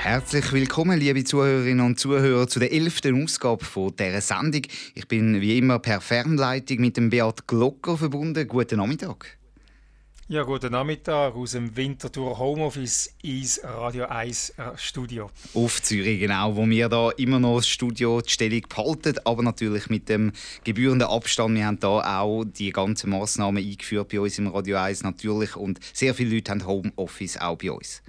Herzlich willkommen, liebe Zuhörerinnen und Zuhörer, zu der elften Ausgabe von dieser Sendung. Ich bin wie immer per Fernleitung mit dem Beat Glocker verbunden. Guten Nachmittag. Ja, guten Nachmittag aus dem Winterthur Homeoffice ins Radio 1 äh, Studio. Auf Zürich, genau, wo wir da immer noch das Studio die Stellung behalten, aber natürlich mit dem gebührenden Abstand. Wir haben da auch die ganzen Massnahmen eingeführt bei uns im Radio 1 natürlich und sehr viele Leute haben Homeoffice auch bei uns.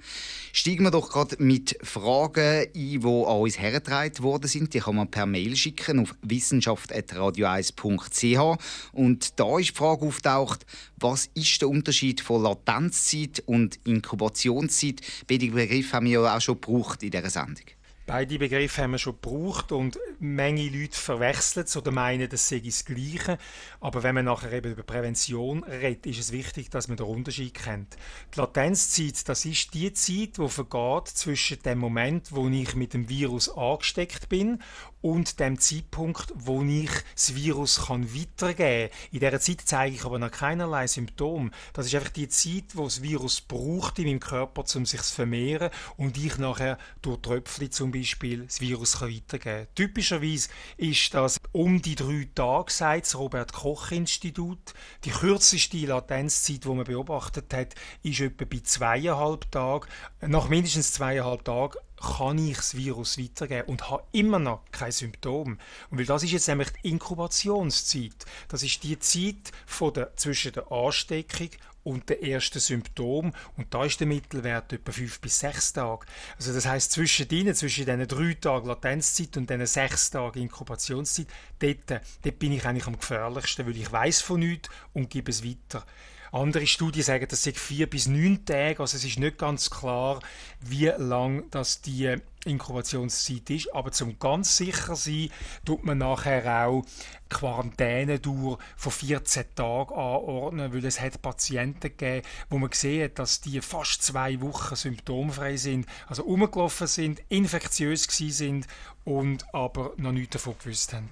Steigen wir doch gerade mit Fragen ein, die an uns hergetragen worden sind. Die kann man per Mail schicken auf wissenschaft.radio1.ch. Und da ist die Frage auftaucht, was ist der Unterschied von Latenzzeit und Inkubationszeit? Beide Begriffe haben wir ja auch schon gebraucht in dieser Sendung. Beide Begriffe haben wir schon gebraucht und Menge Leute verwechseln es oder meinen, das sei das Gleiche. Aber wenn man nachher eben über Prävention redet, ist es wichtig, dass man den Unterschied kennt. Die Latenzzeit, das ist die Zeit, die vergeht zwischen dem Moment, wo ich mit dem Virus angesteckt bin und dem Zeitpunkt, wo ich das Virus kann weitergeben kann. In dieser Zeit zeige ich aber noch keinerlei Symptome. Das ist einfach die Zeit, wo das Virus braucht in meinem Körper, um sich zu vermehren und ich nachher durch Tröpfchen zum Beispiel das Virus kann weitergeben kann. Typischerweise ist das um die drei Tage, sagt das Robert-Koch-Institut. Die kürzeste Latenzzeit, die man beobachtet hat, ist etwa bei zweieinhalb Tagen. Nach mindestens zweieinhalb Tagen kann ich das Virus weitergeben und habe immer noch kein Symptom. Und weil das ist jetzt nämlich die Inkubationszeit. Das ist die Zeit von der, zwischen der Ansteckung und den ersten Symptom und da ist der Mittelwert etwa fünf bis sechs Tage. Also das heißt zwischen denen, zwischen diesen drei Tagen Latenzzeit und diesen sechs Tagen Inkubationszeit, dort, dort bin ich eigentlich am gefährlichsten, weil ich weiß von nichts und gebe es weiter. Andere Studien sagen, das sind vier bis neun Tage. Also es ist nicht ganz klar, wie lang das die Inkubationszeit ist. Aber zum ganz sicher sein, tut man nachher auch Quarantänedauer von 14 Tagen anordnen, weil es hat Patienten gegeben, wo man gesehen hat, dass die fast zwei Wochen symptomfrei sind, also umgelaufen sind, infektiös sind und aber noch nichts davon gewusst haben.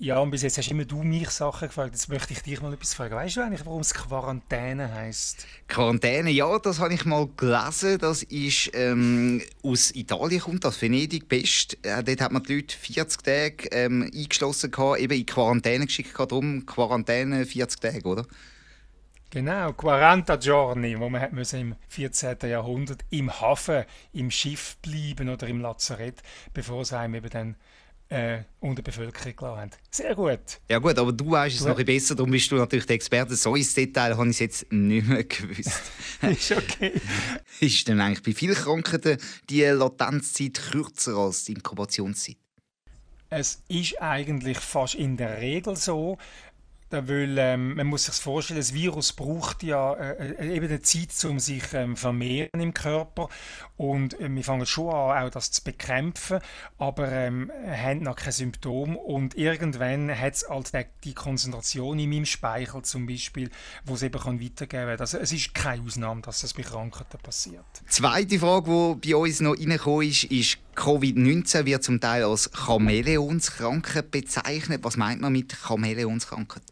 Ja, und bis jetzt hast immer du mich Sachen gefragt. Jetzt möchte ich dich mal etwas fragen. Weißt du eigentlich, warum es Quarantäne heißt? Quarantäne, ja, das habe ich mal gelesen. Das ist ähm, aus Italien kommt, aus Venedig Pest. Äh, dort hat man die Leute 40 Tage ähm, eingeschlossen gehabt, eben in Quarantäne geschickt gehabt. Darum Quarantäne 40 Tage, oder? Genau, 40 Giorni, wo man hat müssen im 14. Jahrhundert im Hafen, im Schiff bleiben oder im Lazarett, bevor es einem eben dann äh, unter der Bevölkerung gelassen haben. Sehr gut. Ja gut, aber du weißt es du noch ein besser, darum bist du natürlich der Experte. So ins Detail habe ich es jetzt nicht mehr gewusst. ist okay. ist denn eigentlich bei vielen Krankheiten die Latenzzeit kürzer als die Inkubationszeit? Es ist eigentlich fast in der Regel so, weil ähm, man muss sich vorstellen, das Virus braucht ja äh, äh, eben eine Zeit, um sich ähm, vermehren im Körper und äh, wir fangen schon an, auch das zu bekämpfen, aber ähm, haben noch kein Symptom und irgendwann hat es halt die Konzentration in meinem Speichel zum Beispiel, wo es eben weitergeben kann. Also es ist keine Ausnahme, dass das bei Krankheiten passiert. Zweite Frage, die bei uns noch reingekommen ist, ist Covid-19 wird zum Teil als Chamäleonskrankheit bezeichnet. Was meint man mit Chamäleonskrankheit?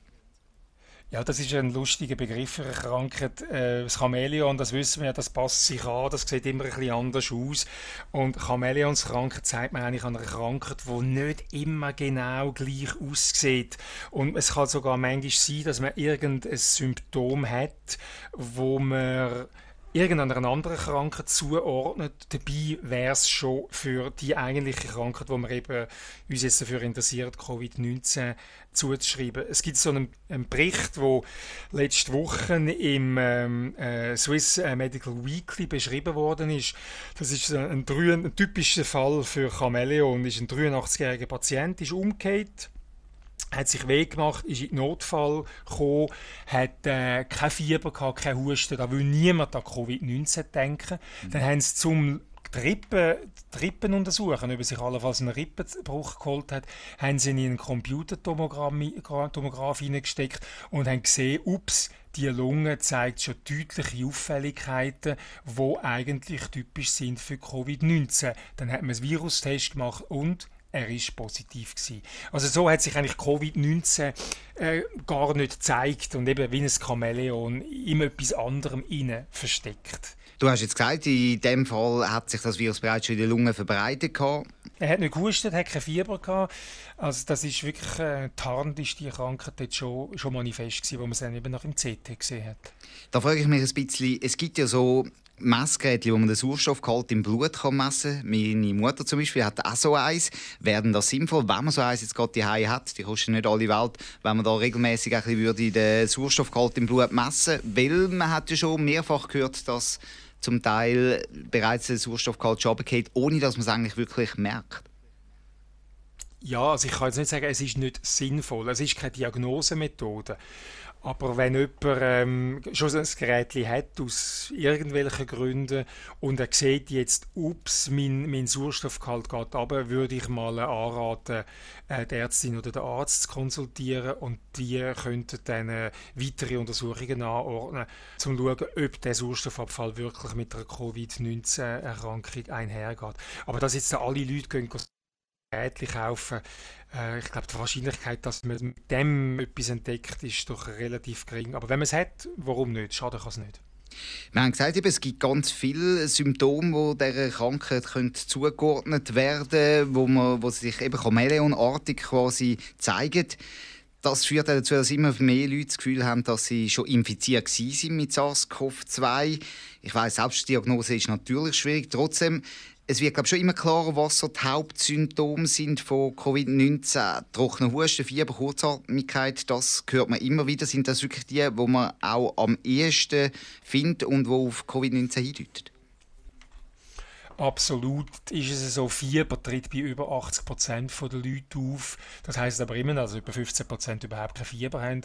Ja, das ist ein lustiger Begriff für eine Krankheit. Äh, das Chamäleon, das wissen wir ja, das passt sich an, das sieht immer ein bisschen anders aus. Und Chamäleonskrankheit zeigt man eigentlich an einer Krankheit, die nicht immer genau gleich aussieht. Und es kann sogar manchmal sein, dass man irgendein Symptom hat, wo man irgendeiner anderen Krankheit zuordnet. Dabei wäre es schon für die eigentliche Krankheit, wo wir eben uns jetzt dafür interessiert, Covid-19 zuzuschreiben. Es gibt so einen, einen Bericht, wo letzte Woche im ähm, äh, Swiss Medical Weekly beschrieben worden ist. Das ist ein, ein, ein typischer Fall für Chamäleon. Ist ein 83-jähriger Patient, ist umgekehrt hat sich weh gemacht, ist in den Notfall gekommen, hat äh, kein Fieber gehabt, kein Husten, da will niemand an Covid-19 denken. Mhm. Dann haben sie zum die Rippen, die Rippen untersuchen, ob er sich allenfalls einen Rippenbruch geholt hat, haben sie in einen Computertomograph hineingesteckt und haben gesehen, ups, die Lunge zeigt schon deutliche Auffälligkeiten, die eigentlich typisch sind für Covid-19. Dann hat man einen Virustest gemacht und er ist positiv gewesen. Also so hat sich eigentlich Covid-19 äh, gar nicht gezeigt und eben wie ein Chamäleon in etwas anderem innen versteckt. Du hast jetzt gesagt, in dem Fall hat sich das Virus bereits schon in den Lungen verbreitet gehabt. Er hat nicht gehustet, hat kein Fieber gehabt. Also das ist wirklich äh, tarnt ist die Krankheit dort schon, schon manifest gewesen, wo man es dann eben nach dem CT gesehen hat. Da frage ich mich ein bisschen, es gibt ja so Messgeräte, wo man den Sauerstoffgehalt im Blut kann messen kann. Meine Mutter zum Beispiel hat auch so eins. Werden das sinnvoll, wenn man so eins jetzt gerade die hat? Die kostet nicht alle Welt, wenn man da regelmäßig ein bisschen würde den Sauerstoffgehalt im Blut messen Weil man hat ja schon mehrfach gehört, dass zum Teil bereits der Sauerstoffgehalt schon runtergeht, ohne dass man es eigentlich wirklich merkt. Ja, also ich kann jetzt nicht sagen, es ist nicht sinnvoll. Es ist keine Diagnosemethode. Aber wenn jemand ähm, schon ein Gerät hat, aus irgendwelchen Gründen, und er sieht jetzt, ups, mein, mein Sauerstoffgehalt geht runter, würde ich mal anraten, äh, die Ärztin oder den Arzt zu konsultieren und die könnten dann äh, weitere Untersuchungen anordnen, um zu schauen, ob der Sauerstoffabfall wirklich mit einer Covid-19-Erkrankung einhergeht. Aber dass jetzt alle Leute gehen, Geräte kaufen, äh, ich glaube, die Wahrscheinlichkeit, dass man mit dem etwas entdeckt, ist doch relativ gering. Aber wenn man es hat, warum nicht? Schaden kann es nicht. Wir haben gesagt, es gibt ganz viele Symptome, die dieser Krankheit zugeordnet werden wo, man, wo sich eben chameleonartig quasi zeigen. Das führt dazu, dass immer mehr Leute das Gefühl haben, dass sie schon infiziert sind mit SARS-CoV-2. Ich weiß, Selbstdiagnose ist natürlich schwierig. Trotzdem, es wird glaube schon immer klarer, was so die Hauptsymptome sind von Covid-19. Trockene Husten, Fieber, Kurzatmigkeit, das hört man immer wieder. Sind das wirklich die, wo man auch am ehesten findet und wo auf Covid-19 hindeuten? Absolut ist es so, Fieber tritt bei über 80% der Leute auf. Das heißt aber immer, dass über 15% überhaupt kein Fieber haben.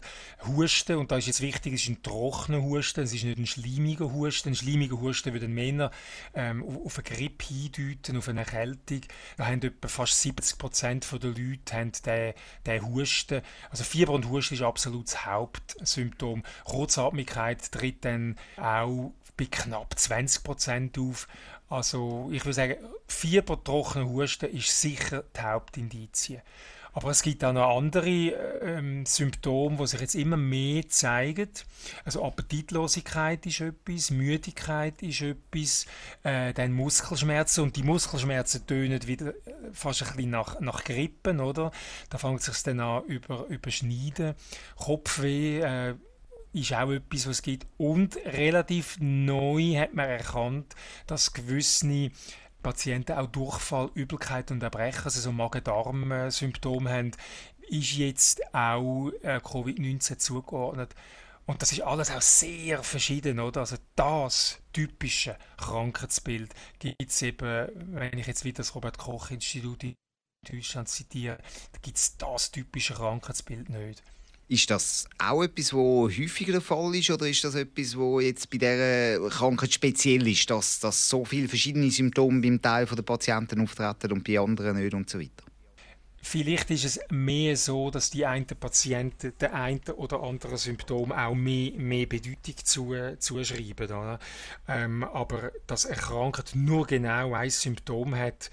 Husten, und da ist jetzt wichtig, es ist ein trockener Husten, es ist nicht ein schleimiger Husten. Ein schleimiger Husten würde Männer ähm, auf eine Grippe hindeuten, auf eine Erkältung. Da haben etwa fast 70% der Leute haben den, den Husten. Also Fieber und Husten ist absolut das Hauptsymptom. Kurzatmigkeit tritt dann auch bei knapp 20% auf. Also ich würde sagen, Fieber, trockene Husten ist sicher die Hauptindizie. Aber es gibt auch noch andere ähm, Symptome, die sich jetzt immer mehr zeigen. Also Appetitlosigkeit ist etwas, Müdigkeit ist etwas, äh, dann Muskelschmerzen. Und die Muskelschmerzen tönen wieder äh, fast ein bisschen nach, nach Grippen, oder? Da fängt es sich dann an über, überschneiden. Kopfweh, äh, ist auch etwas, was es gibt. Und relativ neu hat man erkannt, dass gewisse Patienten auch Durchfall, Übelkeit und Erbrechen, also so Magen-Darm-Symptome haben, ist jetzt auch äh, Covid-19 zugeordnet. Und das ist alles auch sehr verschieden, oder? Also das typische Krankheitsbild gibt es eben, wenn ich jetzt wieder das Robert-Koch-Institut in Deutschland zitiere, da gibt es das typische Krankheitsbild nicht. Ist das auch etwas, wo häufiger der Fall ist, oder ist das etwas, wo jetzt bei dieser Krankheit speziell ist, dass, dass so viele verschiedene Symptome beim Teil der Patienten auftreten und bei anderen nicht und so weiter? Vielleicht ist es mehr so, dass die einen Patienten den einen oder anderen Symptom auch mehr, mehr Bedeutung zu, zuschreiben. Ähm, aber dass eine Krankheit nur genau ein Symptom hat,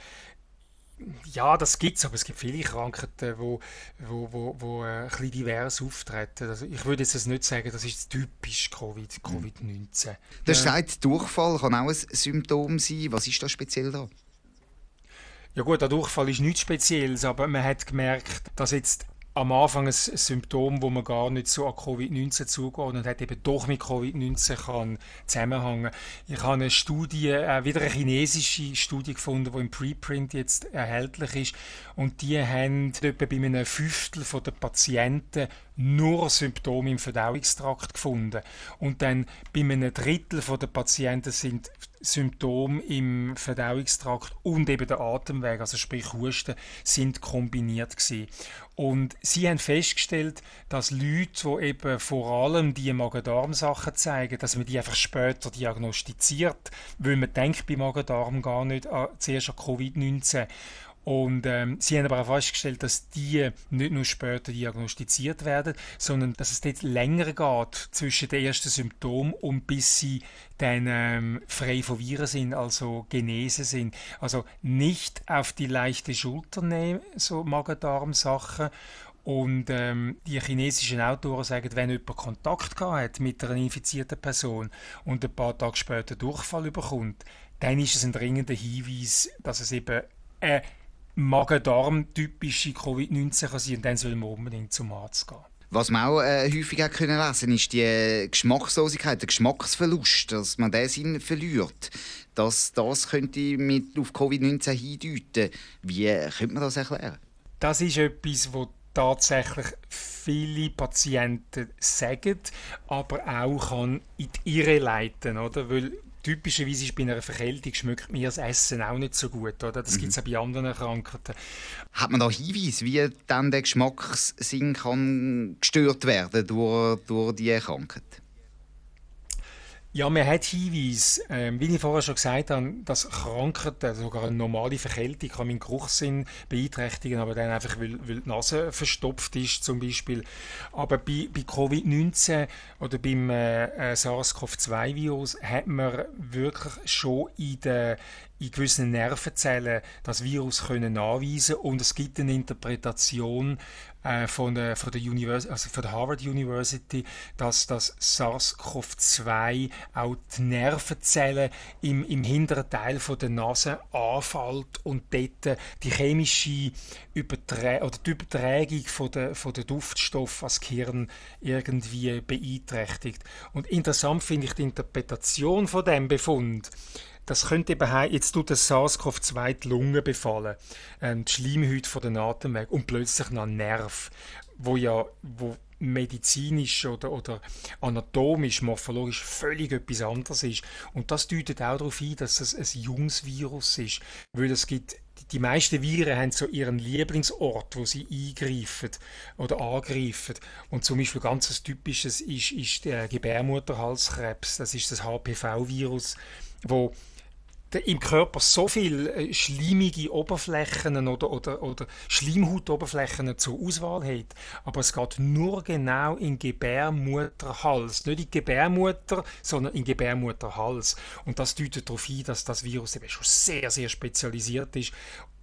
ja, das gibt es, aber es gibt viele Krankheiten, wo, wo, wo, wo äh, ein bisschen divers auftreten. Also ich würde jetzt nicht sagen, das ist typisch COVID, Covid-19. Du hast gesagt, Durchfall kann auch ein Symptom sein. Was ist da speziell da? Ja gut, der Durchfall ist nichts Spezielles, aber man hat gemerkt, dass jetzt am Anfang ein Symptom, wo man gar nicht so an Covid-19 zugeordnet hat, eben doch mit Covid-19 kann zusammenhängen. Ich habe eine Studie, äh, wieder eine chinesische Studie gefunden, die im Preprint jetzt erhältlich ist und die haben etwa bei einem Fünftel der Patienten nur Symptome im Verdauungstrakt gefunden. Und dann bei einem Drittel der Patienten sind Symptome im Verdauungstrakt und eben der Atemweg, also sprich Husten, sind kombiniert gewesen. Und sie haben festgestellt, dass Leute, die eben vor allem die Magen-Darm-Sachen zeigen, dass man die einfach später diagnostiziert, weil man denkt bei Magen-Darm gar nicht an, zuerst an Covid-19. Und ähm, sie haben aber auch festgestellt, dass die nicht nur später diagnostiziert werden, sondern dass es dort länger geht zwischen den ersten Symptomen und bis sie dann ähm, frei von Viren sind, also genesen sind. Also nicht auf die leichte Schulter nehmen, so Magen-Darm-Sachen. Und ähm, die chinesischen Autoren sagen, wenn jemand Kontakt hat mit einer infizierten Person und ein paar Tage später Durchfall überkommt, dann ist es ein dringender Hinweis, dass es eben eine Magen-Darm-typische Covid-19 kann sein und dann soll man unbedingt zum Arzt gehen. Was man auch äh, häufig auch können lesen ist die Geschmackslosigkeit, der Geschmacksverlust, dass man den Sinn verliert. Dass das könnte mit auf Covid-19 hindeuten. Wie könnte man das erklären? Das ist etwas, was tatsächlich viele Patienten sagen, aber auch kann in die Irre leiten, oder? Weil typischerweise ist bei einer Verkältung schmeckt mir das Essen auch nicht so gut. Oder? Das mhm. gibt es auch bei anderen Krankheiten. Hat man da Hinweise, wie dann der Geschmackssinn kann gestört werden durch, durch diese Krankheit? Ja, man hat Hinweise, ähm, wie ich vorher schon gesagt habe, dass Krankheiten, sogar eine normale Verkältung, kann meinen Geruchssinn beeinträchtigen, aber dann einfach, weil, weil die Nase verstopft ist zum Beispiel. Aber bei, bei Covid-19 oder beim äh, äh SARS-CoV-2-Virus hat man wirklich schon in den in gewissen Nervenzellen das Virus können nachweisen und es gibt eine Interpretation äh, von, der, von, der also von der Harvard University, dass das SARS-CoV-2 auch die Nervenzellen im, im hinteren Teil von der Nase anfällt und dort die chemische Überträ oder die Übertragung von der, von der Duftstoff als Gehirn irgendwie beeinträchtigt. Und interessant finde ich die Interpretation von dem Befund das könnte eben heim, jetzt tut das SARS-CoV-2 die Lunge befallen, ähm, die Schleimhäute von den Atemweg und plötzlich noch Nerv, wo ja, wo medizinisch oder, oder anatomisch, morphologisch völlig etwas anderes ist. Und das deutet auch darauf ein, dass es ein junges Virus ist, weil es gibt die meisten Viren haben so ihren Lieblingsort, wo sie eingreifen oder angreifen. Und zum Beispiel ganz ein typisches ist, ist der Gebärmutterhalskrebs. Das ist das HPV-Virus, wo im Körper so viele äh, schleimige Oberflächen oder, oder, oder Schleimhautoberflächen zur Auswahl hat. Aber es geht nur genau in Gebärmutterhals. Nicht in Gebärmutter, sondern in Gebärmutterhals. Und das deutet darauf ein, dass das Virus eben schon sehr, sehr spezialisiert ist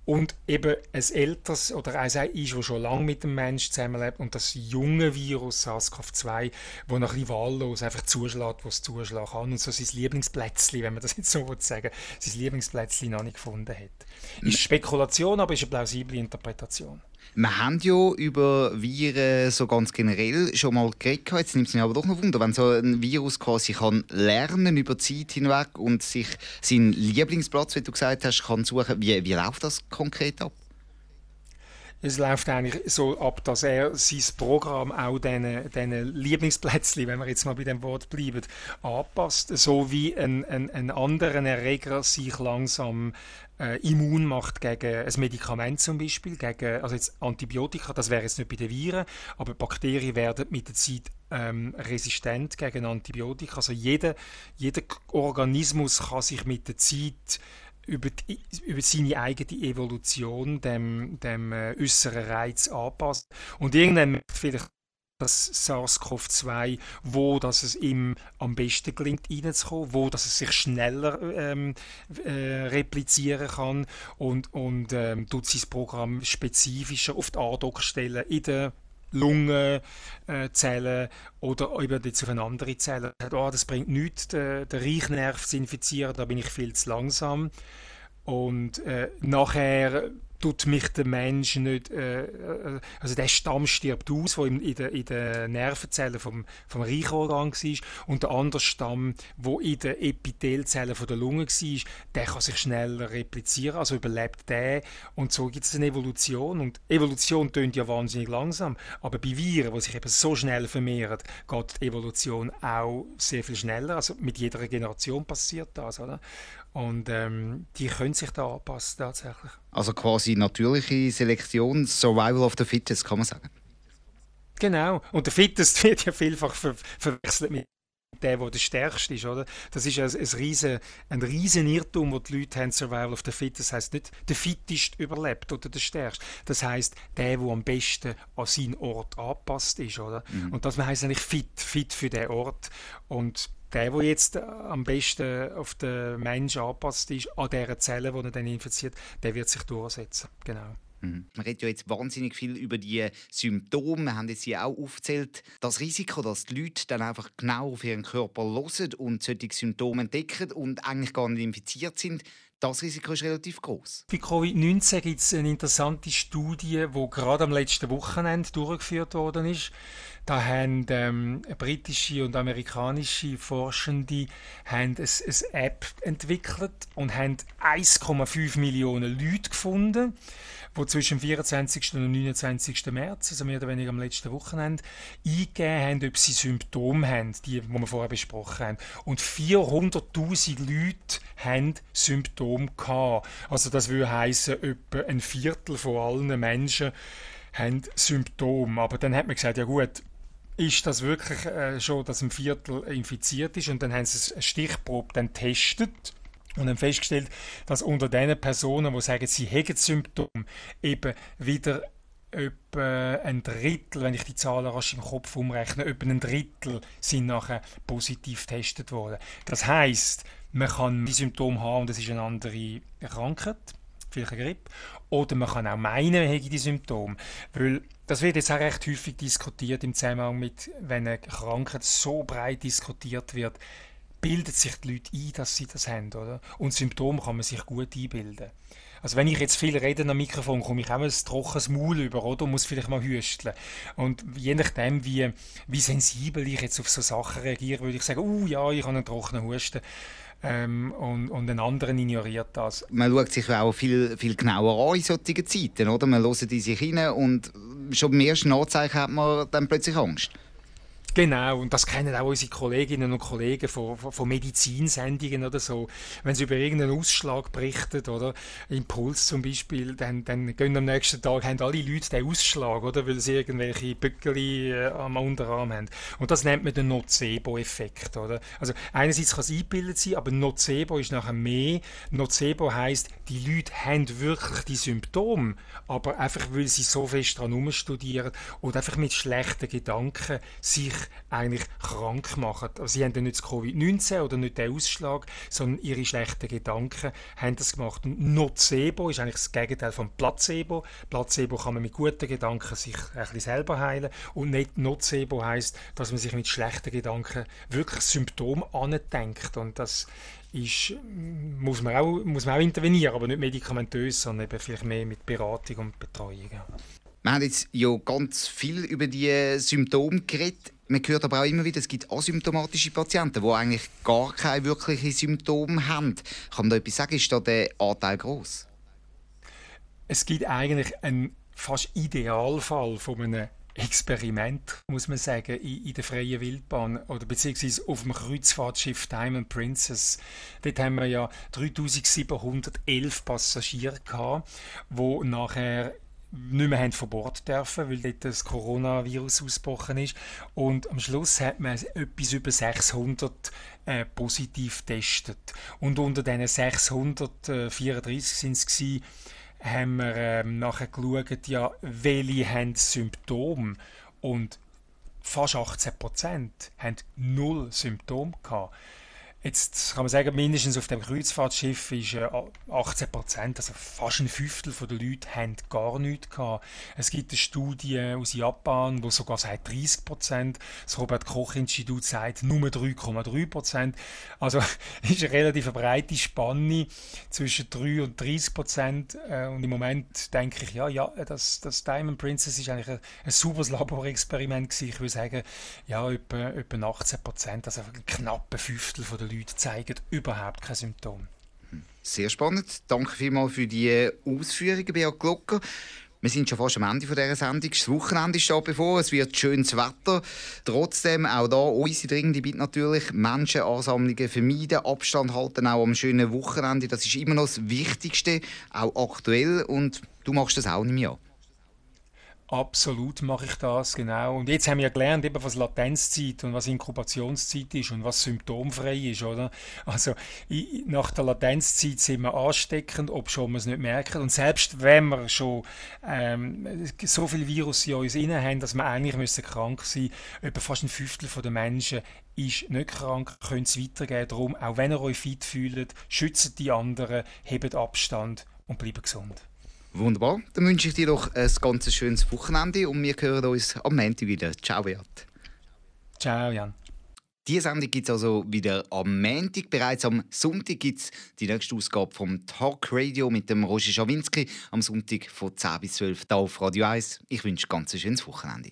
und eben ein älteres oder ein ist, das schon lange mit dem Menschen zusammenlebt und das junge Virus SARS-CoV-2, das noch ein bisschen wahllos einfach zuschlägt, was es zuschlagen kann und so sein Lieblingsplätzchen, wenn man das jetzt so sagen sein Lieblingsplätzchen noch nicht gefunden hat. Ist Spekulation, aber ist eine plausible Interpretation. Wir haben ja über Viren so ganz generell schon mal geredet. Jetzt nimmt es mich aber doch noch Wunder, wenn so ein Virus quasi kann lernen über Zeit hinweg und sich seinen Lieblingsplatz, wie du gesagt hast, kann suchen. Wie, wie läuft das konkret ab? Es läuft eigentlich so ab, dass er sein Programm auch diesen, diesen Lieblingsplätzchen, wenn wir jetzt mal bei dem Wort bleiben, anpasst, so wie ein, ein, ein anderer Erreger sich langsam äh, immun macht gegen ein Medikament zum Beispiel, gegen, also jetzt Antibiotika, das wäre jetzt nicht bei den Viren, aber Bakterien werden mit der Zeit ähm, resistent gegen Antibiotika. Also jeder, jeder Organismus kann sich mit der Zeit über, die, über seine eigene Evolution dem, dem äh, äußeren Reiz anpassen. Und irgendwann vielleicht das SARS-CoV-2, wo dass es ihm am besten gelingt, reinzukommen, wo dass es sich schneller ähm, äh, replizieren kann und, und ähm, tut sein Programm spezifischer auf die Andockstellen in der Lungenzellen äh, oder jetzt auf eine andere Zelle. Oh, das bringt nichts, den, den Reichnerv zu infizieren, da bin ich viel zu langsam. Und äh, nachher tut mich der Mensch nicht, äh, äh, also der Stamm stirbt aus, der in, in den in der Nervenzellen vom, vom Reichorgan war. Und der andere Stamm, wo in den Epithelzellen von der Lunge war, der kann sich schneller replizieren, also überlebt der. Und so gibt es eine Evolution. Und Evolution tönt ja wahnsinnig langsam, aber bei Viren, die sich eben so schnell vermehren, geht die Evolution auch sehr viel schneller, also mit jeder Generation passiert das, oder? Und ähm, die können sich da anpassen tatsächlich. Also quasi natürliche Selektion, Survival of the Fittest, kann man sagen. Genau. Und der Fittest wird ja vielfach ver verwechselt mit dem, der der stärkste ist, oder? Das ist ein, ein, riesen, ein riesen Irrtum, wo die Leute haben, Survival of the Fittest. Das heißt nicht, der Fittest überlebt oder der Stärkste. Das heißt, der, der am besten an seinen Ort angepasst ist, oder? Mhm. Und das heißt eigentlich fit, fit für den Ort. Und der, der jetzt am besten auf den Menschen angepasst ist, an dieser Zelle, die er dann infiziert, der wird sich durchsetzen. Genau. Mhm. Man redet ja jetzt wahnsinnig viel über die Symptome. Wir haben jetzt hier auch aufgezählt, das Risiko, dass die Leute dann einfach genau auf ihren Körper hören und solche Symptome entdecken und eigentlich gar nicht infiziert sind, das Risiko ist relativ groß. Bei Covid-19 gibt es eine interessante Studie, die gerade am letzten Wochenende durchgeführt worden ist. Da haben ähm, britische und amerikanische Forschende haben ein, eine App entwickelt und haben 1,5 Millionen Leute gefunden, die zwischen dem 24. und 29. März, also mehr oder weniger am letzten Wochenende, eingegeben haben, ob sie Symptome haben, die, die wir vorher besprochen haben. Und 400.000 Leute haben Symptome gehabt. Also das würde heißen, etwa ein Viertel von allen Menschen haben Symptome. Aber dann hat man gesagt, ja gut, ist das wirklich äh, schon, dass ein Viertel infiziert ist und dann haben sie eine Stichprobe dann testet und haben festgestellt, dass unter den Personen, die sagen, sie hätten Symptome, eben wieder etwa ein Drittel, wenn ich die Zahlen rasch im Kopf umrechne, etwa ein Drittel sind nachher positiv getestet worden. Das heißt, man kann die Symptome haben und es ist eine andere Krankheit, vielleicht eine Grippe, oder man kann auch meinen, man hätte die Symptome, weil das wird jetzt auch recht häufig diskutiert im Zusammenhang mit, wenn eine Krankheit so breit diskutiert wird, bildet sich die Leute ein, dass sie das haben, oder? Und Symptome kann man sich gut einbilden. Also wenn ich jetzt viel rede am Mikrofon, komme ich auch ein trockenes Maul über, oder? Und muss vielleicht mal hüsteln. Und je nachdem, wie, wie sensibel ich jetzt auf so Sachen reagiere, würde ich sagen, uh, ja, ich habe einen trockenen Husten. Ähm, und, und ein anderer ignoriert das. Man schaut sich auch viel, viel genauer an in solchen Zeiten, oder? Man hört in sich hinein und schon beim ersten Anzeichen hat man dann plötzlich Angst. Genau, und das kennen auch unsere Kolleginnen und Kollegen von, von, Medizinsendungen oder so. Wenn sie über irgendeinen Ausschlag berichten, oder Impuls zum Beispiel, dann, dann gehen am nächsten Tag, haben alle Leute den Ausschlag, oder, weil sie irgendwelche Bückeli äh, am Unterarm haben. Und das nennt man den Nocebo-Effekt, oder? Also einerseits kann es eingebildet sein, aber Nocebo ist nachher mehr. Nocebo heißt, die Leute haben wirklich die Symptome, aber einfach, weil sie so fest daran studieren oder einfach mit schlechten Gedanken sich eigentlich krank machen. Sie haben dann nicht das Covid-19 oder nicht den Ausschlag, sondern ihre schlechten Gedanken haben das gemacht. Und Nocebo ist eigentlich das Gegenteil von Placebo. Placebo kann man mit guten Gedanken sich ein bisschen selber heilen und nicht Nocebo heißt, dass man sich mit schlechten Gedanken wirklich Symptome andenkt und das ist, muss, man auch, muss man auch intervenieren, aber nicht medikamentös, sondern eben vielleicht mehr mit Beratung und Betreuung. Wir haben jetzt ja ganz viel über die Symptome geredet. Man hört aber auch immer wieder, es gibt asymptomatische Patienten, die eigentlich gar keine wirklichen Symptome haben. Kann man da etwas sagen? Ist da der Anteil groß? Es gibt eigentlich einen fast Idealfall von einem Experiment, muss man sagen, in, in, der freien Wildbahn oder beziehungsweise auf dem Kreuzfahrtschiff Diamond Princess. Dort haben wir ja 3711 Passagiere gehabt, die nachher nicht mehr haben von Bord dürfen, weil dort das Coronavirus ausgebrochen ist. Und am Schluss hat man etwas über 600 äh, positiv getestet. Und unter diesen 634 sind es gewesen, haben wir ähm, nachher geschaut, ja, welche haben Symptome. Und fast 18 Prozent haben null Symptome gehabt. Jetzt kann man sagen, mindestens auf dem Kreuzfahrtschiff ist 18 äh, Prozent, also fast ein Fünftel der Leute, haben gar nichts gehabt. Es gibt eine Studie aus Japan, wo sogar sagt 30 Prozent. Das Robert-Koch-Institut sagt nur 3,3 Prozent. Also ist eine relativ breite Spanne zwischen 3 und 30 Prozent. Äh, und im Moment denke ich, ja, ja, das, das Diamond Princess ist eigentlich ein, ein sauberes Laborexperiment gewesen. Ich würde sagen, ja, etwa, etwa 18 Prozent, also ein knappe Fünftel der Leute Leute zeigen überhaupt keine Symptome. Sehr spannend. Danke vielmals für die Ausführungen, Beat Glocker. Wir sind schon fast am Ende dieser Sendung. Das Wochenende steht bevor. Es wird schönes Wetter. Trotzdem auch da unsere dringende Bitte natürlich. Menschenansammlungen vermeiden, Abstand halten, auch am schönen Wochenende. Das ist immer noch das Wichtigste, auch aktuell. Und du machst das auch nicht mehr. Absolut mache ich das, genau. Und jetzt haben wir ja gelernt, eben, was Latenzzeit und was Inkubationszeit ist und was symptomfrei ist, oder? Also, nach der Latenzzeit sind wir ansteckend, ob schon wir es nicht merken. Und selbst wenn wir schon ähm, so viel Virus in uns innen haben, dass wir eigentlich müssen krank sein müssen, etwa fast ein Fünftel der Menschen ist nicht krank, könnt es weitergeben. Darum, auch wenn ihr euch fit fühlt, schützt die anderen, hebt Abstand und bleibt gesund. Wunderbar. Dann wünsche ich dir doch ein ganz schönes Wochenende und wir hören uns am Montag wieder. Ciao, Beat. Ciao, Jan. Diese Sendung gibt es also wieder am Montag. Bereits am Sonntag gibt es die nächste Ausgabe vom Talk Radio mit dem Roger Schawinski. Am Sonntag von 10 bis 12 hier auf Radio 1. Ich wünsche ein ganz schönes Wochenende.